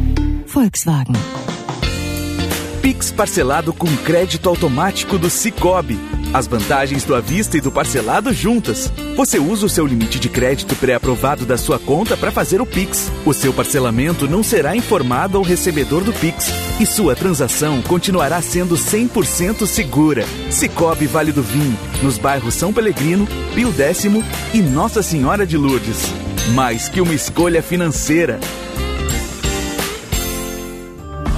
S25: Volkswagen. Pix parcelado com crédito automático do Cicobi.
S26: As vantagens do à vista e do parcelado juntas. Você usa o seu limite de crédito pré-aprovado da sua conta para fazer o Pix. O seu parcelamento não será informado ao recebedor do Pix e sua transação continuará sendo 100% segura. Cicobi Vale do Vinho, nos bairros São Pelegrino, Pio Décimo e Nossa Senhora de Lourdes. Mais que uma escolha financeira.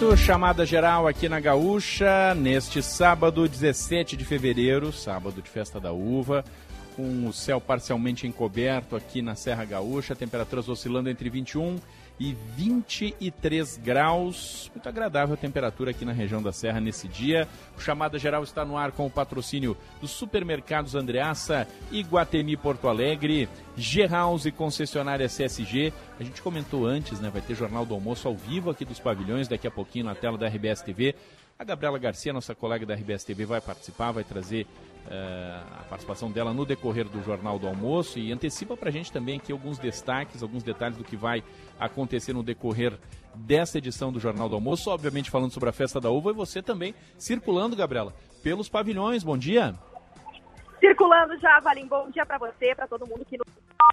S2: 38, chamada geral aqui na Gaúcha, neste sábado, 17 de fevereiro, sábado de festa da uva, com o céu parcialmente encoberto aqui na Serra Gaúcha, temperaturas oscilando entre 21 e 23 graus. Muito agradável a temperatura aqui na região da Serra nesse dia. O Chamada Geral está no ar com o patrocínio dos supermercados Andreaça, Iguatemi Porto Alegre, G-House e concessionária CSG. A gente comentou antes, né? Vai ter Jornal do Almoço ao vivo aqui dos pavilhões, daqui a pouquinho na tela da RBS TV. A Gabriela Garcia, nossa colega da RBS TV, vai participar, vai trazer a participação dela no decorrer do Jornal do Almoço e antecipa para a gente também aqui alguns destaques, alguns detalhes do que vai acontecer no decorrer dessa edição do Jornal do Almoço. Obviamente falando sobre a Festa da Uva e você também circulando, Gabriela, pelos pavilhões. Bom dia.
S27: Circulando já, Valim, bom dia para você, para todo mundo que nos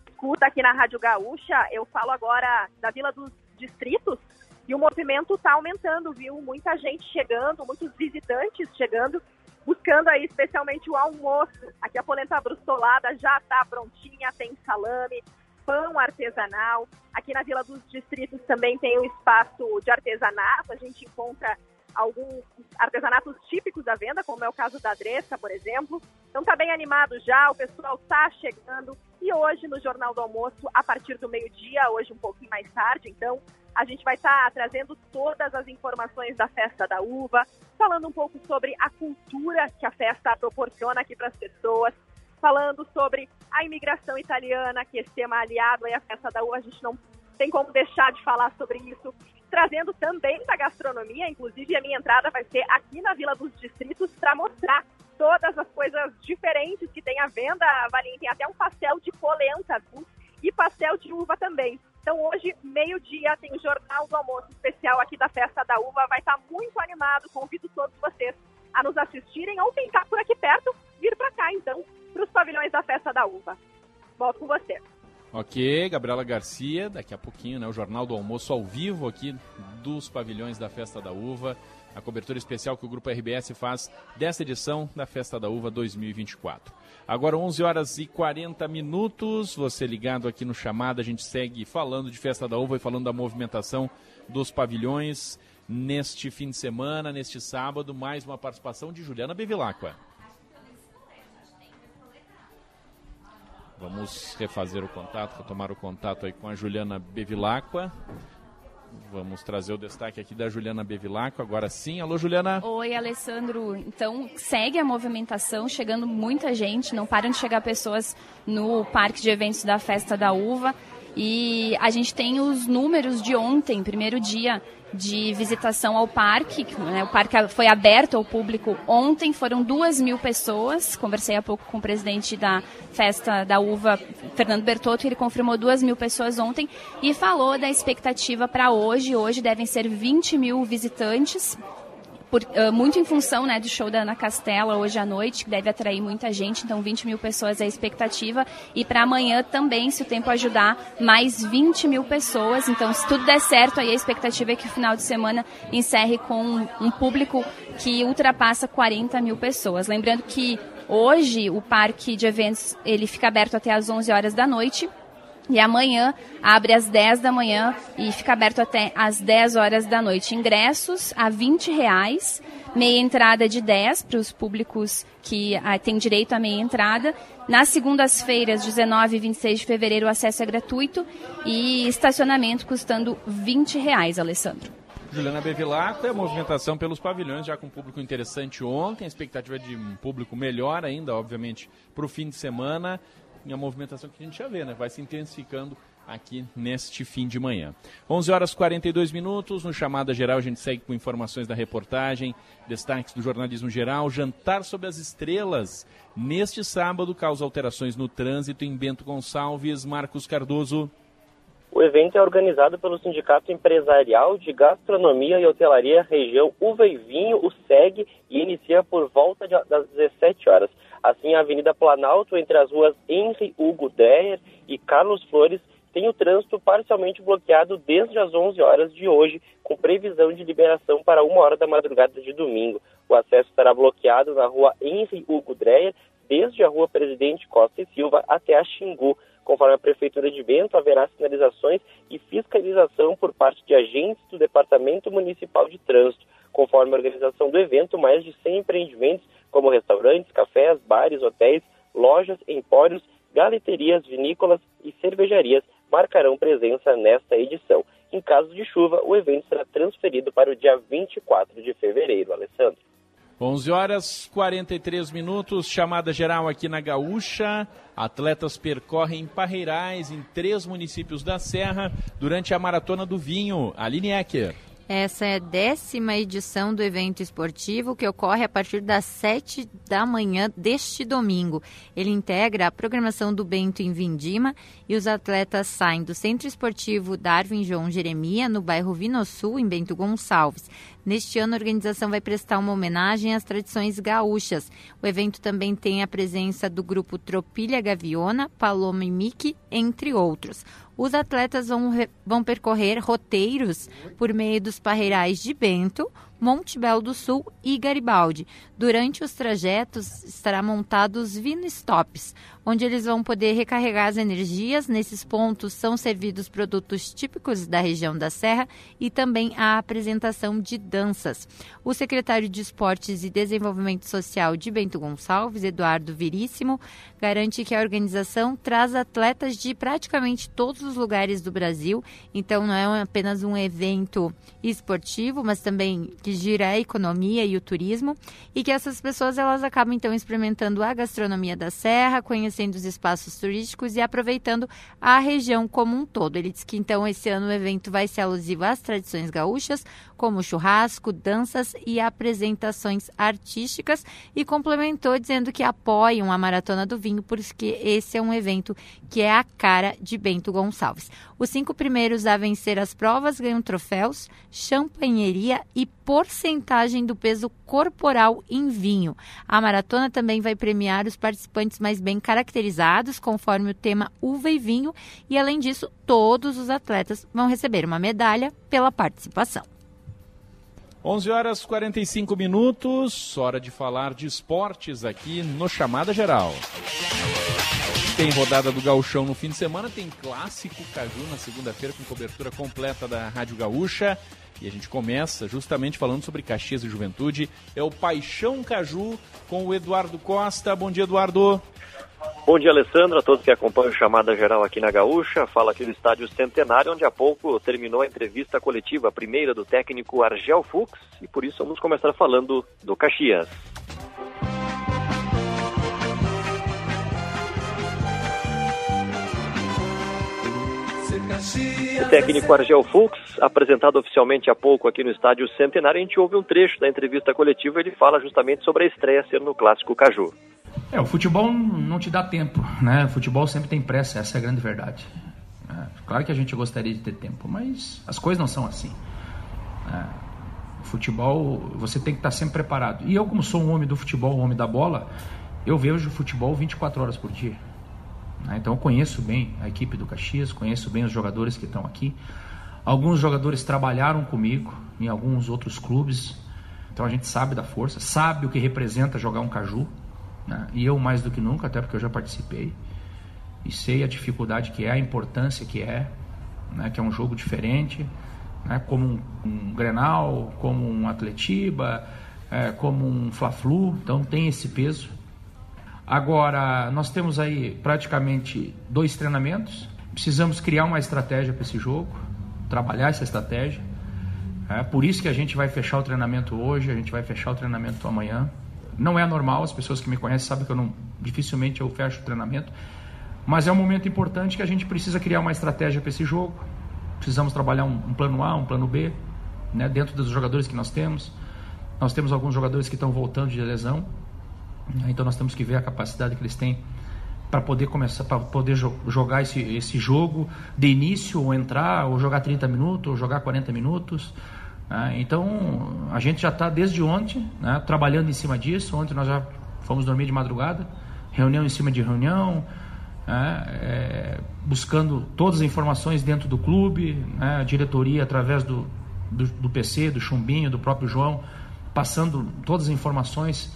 S27: escuta aqui na Rádio Gaúcha. Eu falo agora da Vila dos Distritos, e o movimento está aumentando, viu? Muita gente chegando, muitos visitantes chegando, buscando aí especialmente o almoço. Aqui a polenta brustolada já está prontinha, tem salame, pão artesanal. Aqui na Vila dos Distritos também tem o espaço de artesanato. A gente encontra alguns artesanatos típicos à venda, como é o caso da Dressa, por exemplo. Então tá bem animado já, o pessoal tá chegando. E hoje no Jornal do Almoço, a partir do meio-dia, hoje um pouquinho mais tarde, então a gente vai estar tá trazendo todas as informações da festa da uva, falando um pouco sobre a cultura que a festa proporciona aqui para as pessoas, falando sobre a imigração italiana, que esse tema aliado aí à festa da uva, a gente não tem como deixar de falar sobre isso, trazendo também da gastronomia, inclusive a minha entrada vai ser aqui na Vila dos Distritos para mostrar todas as coisas diferentes que tem à venda, Valinha, tem até um pastel de polenta e pastel de uva também. Então hoje, meio-dia, tem o Jornal do Almoço especial aqui da Festa da Uva. Vai estar muito animado. Convido todos vocês a nos assistirem ou quem está por aqui perto, vir para cá, então, para os pavilhões da Festa da Uva. Volto com você.
S2: Ok, Gabriela Garcia, daqui a pouquinho, né, o Jornal do Almoço ao vivo aqui dos pavilhões da Festa da Uva a cobertura especial que o Grupo RBS faz desta edição da Festa da Uva 2024. Agora 11 horas e 40 minutos, você ligado aqui no chamado, a gente segue falando de Festa da Uva e falando da movimentação dos pavilhões neste fim de semana, neste sábado, mais uma participação de Juliana Bevilacqua. Vamos refazer o contato, retomar o contato aí com a Juliana Bevilacqua. Vamos trazer o destaque aqui da Juliana Bevilacqua, agora sim. Alô, Juliana.
S3: Oi, Alessandro. Então, segue a movimentação, chegando muita gente, não param de chegar pessoas no parque de eventos da Festa da Uva. E a gente tem os números de ontem, primeiro dia de visitação ao parque. Né? O parque foi aberto ao público ontem, foram duas mil pessoas. Conversei há pouco com o presidente da festa da uva, Fernando Bertotto, ele confirmou duas mil pessoas ontem e falou da expectativa para hoje. Hoje devem ser 20 mil visitantes por, uh, muito em função né, do show da Ana Castela hoje à noite, que deve atrair muita gente, então 20 mil pessoas é a expectativa. E para amanhã também, se o tempo ajudar, mais 20 mil pessoas. Então, se tudo der certo, aí a expectativa é que o final de semana encerre com um público que ultrapassa 40 mil pessoas. Lembrando que hoje o parque de eventos ele fica aberto até às 11 horas da noite
S25: E amanhã abre às 10 da manhã e fica aberto até às 10 horas da noite. Ingressos a 20 reais, meia entrada de 10 para os públicos que ah, têm direito à meia entrada. Nas segundas-feiras, 19 e 26 de fevereiro, o acesso é gratuito e estacionamento custando 20 reais, Alessandro.
S2: Juliana Bevilacqua, a movimentação pelos pavilhões, já com público interessante ontem, a expectativa de um público melhor ainda, obviamente, para o fim de semana e a movimentação que a gente já vê, né? Vai se intensificando aqui neste fim de manhã. 11 horas 42 minutos, no Chamada Geral a gente segue com informações da reportagem, destaques do jornalismo geral, jantar sob as estrelas. Neste sábado, causa alterações no trânsito em Bento Gonçalves, Marcos Cardoso.
S5: O evento é organizado pelo Sindicato Empresarial de Gastronomia e Hotelaria Região Uva e Vinho, o SEG, e inicia por volta das 17 horas. Assim, a Avenida Planalto, entre as ruas Henry Hugo Dreyer e Carlos Flores, tem o trânsito parcialmente bloqueado desde as 11 horas de hoje, com previsão de liberação para uma hora da madrugada de domingo. O acesso estará bloqueado na rua Henry Hugo Dreyer, desde a rua Presidente Costa e Silva até a Xingu. Conforme a Prefeitura de Bento, haverá sinalizações e fiscalização por parte de agentes do Departamento Municipal de Trânsito. Conforme a organização do evento, mais de 100 empreendimentos, como restaurantes, cafés, bares, hotéis, lojas, empórios, galeterias, vinícolas e cervejarias, marcarão presença nesta edição. Em caso de chuva, o evento será transferido para o dia 24 de fevereiro. Alessandro.
S2: 11 horas 43 minutos, chamada geral aqui na Gaúcha. Atletas percorrem Parreirais em três municípios da Serra durante a Maratona do Vinho. Aline Ecker.
S22: Essa é a décima edição do evento esportivo que ocorre a partir das sete da manhã deste domingo. Ele integra a programação do Bento em Vindima e os atletas saem do Centro Esportivo Darwin João Jeremia, no bairro Vinosul, em Bento Gonçalves. Neste ano, a organização vai prestar uma homenagem às tradições gaúchas. O evento também tem a presença do grupo Tropilha Gaviona, Paloma e Mickey, entre outros. Os atletas vão, vão percorrer roteiros por meio dos parreirais de Bento, Monte Belo do Sul e Garibaldi. Durante os trajetos estará montados Vino Stops, onde eles vão poder recarregar as energias. Nesses pontos são servidos produtos típicos da região da Serra e também a apresentação de danças. O secretário de Esportes e Desenvolvimento Social de Bento Gonçalves, Eduardo Viríssimo, garante que a organização traz atletas de praticamente todos os lugares do Brasil, então não é apenas um evento esportivo, mas também que gira a economia e o turismo e que essas pessoas elas acabam então experimentando a gastronomia da serra, conhecendo os espaços turísticos e aproveitando a região como um todo. Ele diz que então esse ano o evento vai ser alusivo às tradições gaúchas, como churrasco, danças e apresentações artísticas e complementou dizendo que apoiam a Maratona do Vinho porque esse é um evento que é a cara de Bento Gonçalves. Os cinco primeiros a vencer as provas ganham troféus, champanheria e porcentagem do peso corporal em vinho. A maratona também vai premiar os participantes mais bem caracterizados, conforme o tema uva e vinho, e além disso, todos os atletas vão receber uma medalha pela participação.
S2: 11 horas 45 minutos, hora de falar de esportes aqui no Chamada Geral. Tem rodada do Gauchão no fim de semana, tem clássico Caju na segunda-feira com cobertura completa da Rádio Gaúcha. E a gente começa justamente falando sobre Caxias e Juventude. É o Paixão Caju com o Eduardo Costa. Bom dia, Eduardo.
S28: Bom dia, Alessandro, a todos que acompanham chamada geral aqui na Gaúcha. Fala aqui do Estádio Centenário, onde há pouco terminou a entrevista coletiva, a primeira do técnico Argel Fux, e por isso vamos começar falando do Caxias. O técnico Argel Fux, apresentado oficialmente há pouco aqui no Estádio Centenário, a gente ouve um trecho da entrevista coletiva, ele fala justamente sobre a estreia ser no Clássico Caju.
S29: É, o futebol não te dá tempo, né? O futebol sempre tem pressa, essa é a grande verdade. É, claro que a gente gostaria de ter tempo, mas as coisas não são assim. É, o futebol, você tem que estar sempre preparado. E eu, como sou um homem do futebol, um homem da bola, eu vejo futebol 24 horas por dia. Né? Então eu conheço bem a equipe do Caxias, conheço bem os jogadores que estão aqui. Alguns jogadores trabalharam comigo em alguns outros clubes, então a gente sabe da força, sabe o que representa jogar um caju, né? e eu mais do que nunca, até porque eu já participei. e sei a dificuldade que é, a importância que é, né, que é um jogo diferente, né, como um, um Grenal, como um Atletiba, é, como um Fla-Flu, então tem esse peso. Agora, nós temos aí praticamente dois treinamentos, precisamos criar uma estratégia para esse jogo, trabalhar essa estratégia. É por isso que a gente vai fechar o treinamento hoje, a gente vai fechar o treinamento amanhã. Não é normal, as pessoas que me conhecem sabem que eu não, dificilmente eu fecho o treinamento, mas é um momento importante que a gente precisa criar uma estratégia para esse jogo. Precisamos trabalhar um, um, plano A, um plano B, né, dentro dos jogadores que nós temos. Nós temos alguns jogadores que estão voltando de lesão, né, então nós temos que ver a capacidade que eles têm para poder começar, para poder jo jogar esse, esse jogo de início, ou entrar, ou jogar 30 minutos, ou jogar 40 minutos. Né? Então, a gente já está desde ontem né, trabalhando em cima disso. Ontem nós já fomos dormir de madrugada, reunião em cima de reunião, né, é, buscando todas as informações dentro do clube, né, a diretoria através do, do, do PC, do Chumbinho, do próprio João, passando todas as informações.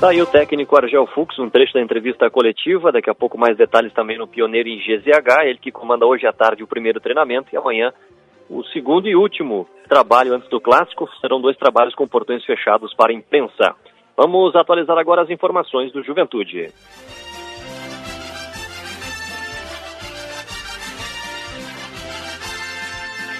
S28: Tá aí o técnico Argel Fux, um trecho da entrevista coletiva, daqui a pouco mais detalhes também no Pioneiro em GZH, ele que comanda hoje à tarde o primeiro treinamento e amanhã o segundo e último trabalho antes do clássico. Serão dois trabalhos com portões fechados para a imprensa. Vamos atualizar agora as informações do Juventude.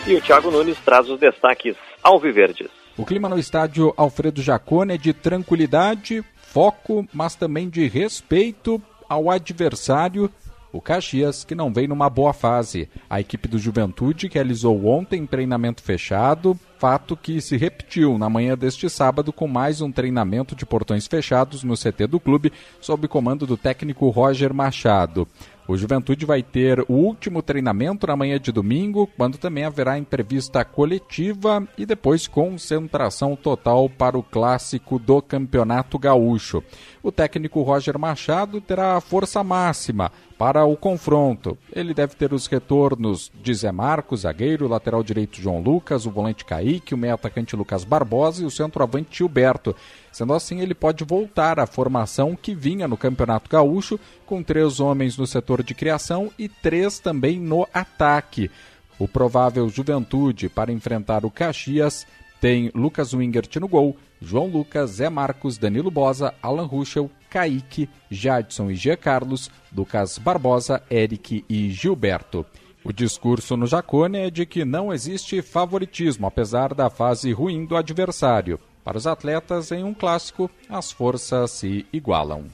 S28: E o Thiago Nunes traz os destaques alviverdes.
S1: O clima no estádio Alfredo Jacone é de tranquilidade, foco, mas também de respeito ao adversário o Caxias, que não vem numa boa fase. A equipe do Juventude, realizou ontem treinamento fechado, fato que se repetiu na manhã deste sábado com mais um treinamento de portões fechados no CT do clube, sob comando do técnico Roger Machado. O Juventude vai ter o último treinamento na manhã de domingo, quando também haverá entrevista coletiva e depois concentração total para o clássico do Campeonato Gaúcho. O técnico Roger Machado terá força máxima para o confronto. Ele deve ter os retornos de Zé Marcos, zagueiro, lateral direito João Lucas, o volante Kaique, o meio atacante Lucas Barbosa e o centroavante Gilberto. Sendo assim, ele pode voltar à formação que vinha no Campeonato Gaúcho, com três homens no setor de criação e três também no ataque. O provável Juventude para enfrentar o Caxias tem Lucas Wingert no gol, João Lucas, Zé Marcos, Danilo Bosa, Alan Ruschel, Kaique, Jadson e Gia Carlos, Lucas Barbosa, Eric e Gilberto. O discurso no Jacone é de que não existe favoritismo, apesar da fase ruim do adversário. Para os atletas, em um clássico, as forças se igualam.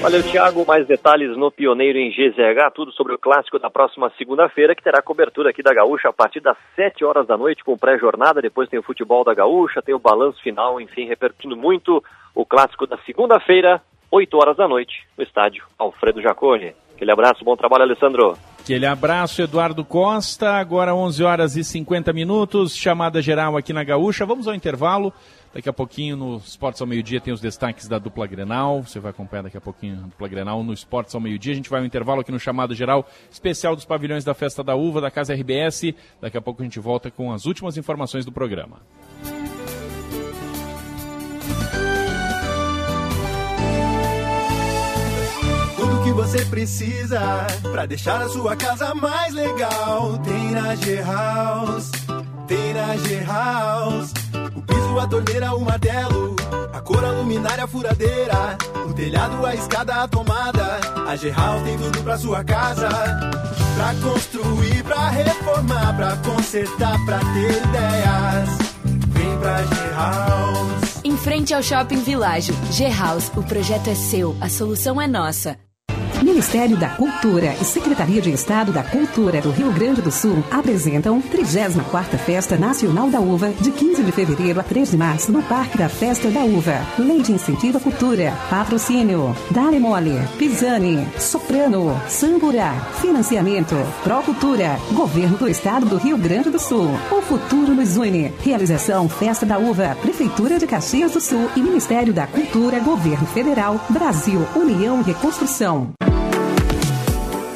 S28: Valeu, Thiago. Mais detalhes no Pioneiro em GZH, tudo sobre o clássico da próxima segunda-feira, que terá cobertura aqui da Gaúcha a partir das 7 horas da noite, com pré-jornada. Depois tem o futebol da Gaúcha, tem o balanço final, enfim, repercutindo muito o clássico da segunda-feira, 8 horas da noite, no estádio Alfredo Jacone. Aquele abraço, bom trabalho, Alessandro.
S2: Aquele abraço, Eduardo Costa. Agora 11 horas e 50 minutos, chamada geral aqui na Gaúcha. Vamos ao intervalo. Daqui a pouquinho no Esportes ao Meio-Dia tem os destaques da dupla Grenal. Você vai acompanhar daqui a pouquinho a dupla Grenal no Esportes ao Meio-Dia. A gente vai ao intervalo aqui no chamado geral especial dos pavilhões da Festa da Uva, da Casa RBS. Daqui a pouco a gente volta com as últimas informações do programa.
S26: Você precisa para deixar a sua casa mais legal. Tem na G-House, tem na G-House. O piso, a torneira, o martelo, a cor, a luminária, a furadeira, o telhado, a escada, a tomada. A G-House tem tudo pra sua casa. Pra construir, pra reformar, pra consertar, pra ter ideias. Vem pra G-House.
S12: Em frente ao Shopping Világio, G-House, o projeto é seu, a solução é nossa.
S13: Ministério da Cultura e Secretaria de Estado da Cultura do Rio Grande do Sul apresentam 34ª Festa Nacional da Uva, de 15 de fevereiro a 3 de março, no Parque da Festa da Uva. Lei de Incentivo à Cultura. Patrocínio. Dale Mole. Pisani. Soprano. Samburá. Financiamento. Procultura. Governo do Estado do Rio Grande do Sul. O futuro nos une. Realização Festa da Uva. Prefeitura de Caxias do Sul e Ministério da Cultura, Governo Federal, Brasil, União e Reconstrução.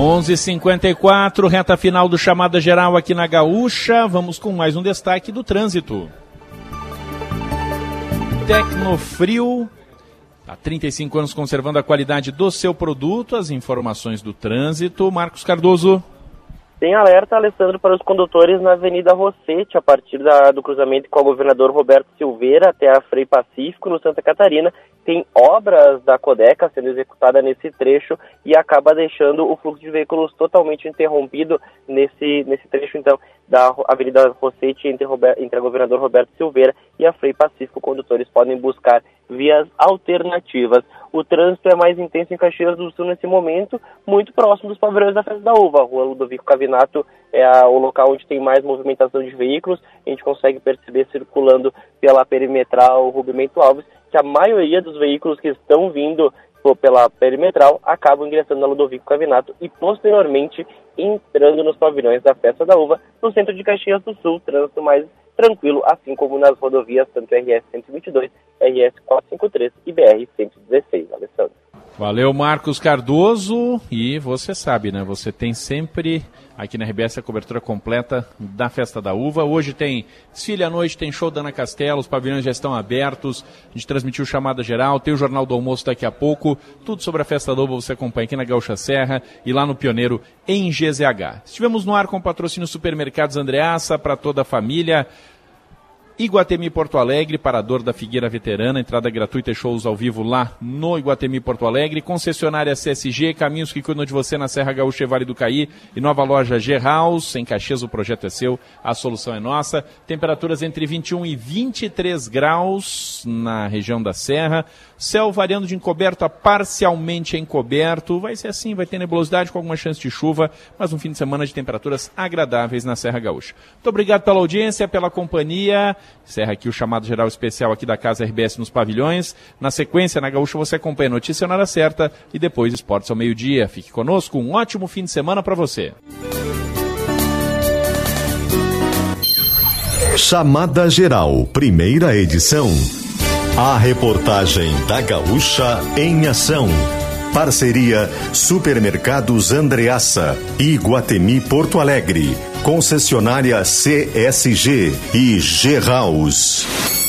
S2: 11:54 reta final do chamada geral aqui na Gaúcha. Vamos com mais um destaque do trânsito. Tecnofrio há 35 anos conservando a qualidade do seu produto. As informações do trânsito. Marcos Cardoso.
S5: Tem alerta, Alessandro, para os condutores na Avenida Rossete, a partir da, do cruzamento com o governador Roberto Silveira até a Frei Pacífico, no Santa Catarina. Tem obras da Codeca sendo executada nesse trecho e acaba deixando o fluxo de veículos totalmente interrompido nesse, nesse trecho, então, da Avenida Rossete entre, entre a governador Roberto Silveira e a Frei Pacífico. Condutores podem buscar vias alternativas. O trânsito é mais intenso em Caxias do Sul nesse momento, muito próximo dos pavilhões da Festa da Uva. A rua Ludovico Cavinato é a, o local onde tem mais movimentação de veículos. A gente consegue perceber circulando pela perimetral Rubimento Alves que a maioria dos veículos que estão vindo pela perimetral acabam ingressando na Ludovico Cavinato e posteriormente entrando nos pavilhões da Festa da Uva no centro de Caxias do Sul, trânsito mais tranquilo, assim como nas rodovias tanto RS 122, RS 453 e BR 116. Alessandro.
S2: Valeu, Marcos Cardoso. E você sabe, né? Você tem sempre aqui na RBS a cobertura completa da Festa da Uva. Hoje tem desfile à noite, tem show da Ana Castelo, os pavilhões já estão abertos. A gente transmitiu chamada geral, tem o Jornal do Almoço daqui a pouco. Tudo sobre a Festa da Uva você acompanha aqui na Gaúcha Serra e lá no Pioneiro em GZH. Estivemos no ar com o patrocínio Supermercados Andreaça para toda a família. Iguatemi Porto Alegre, Parador da Figueira Veterana, entrada gratuita e shows ao vivo lá no Iguatemi Porto Alegre, concessionária CSG, caminhos que cuidam de você na Serra Gaúcha e Vale do Caí. E nova loja G-House, em Caxias o projeto é seu, a solução é nossa. Temperaturas entre 21 e 23 graus na região da Serra, céu variando de encoberto a parcialmente encoberto, vai ser assim, vai ter nebulosidade com alguma chance de chuva, mas um fim de semana de temperaturas agradáveis na Serra Gaúcha. Muito obrigado pela audiência, pela companhia. Encerra aqui o chamado geral especial aqui da Casa RBS nos pavilhões. Na sequência, na Gaúcha, você acompanha a notícia na hora certa e depois esportes ao meio-dia. Fique conosco, um ótimo fim de semana para você.
S30: Chamada Geral, primeira edição. A reportagem da Gaúcha em ação. Parceria Supermercados Andreaça e Guatemi Porto Alegre. Concessionária CSG e G House.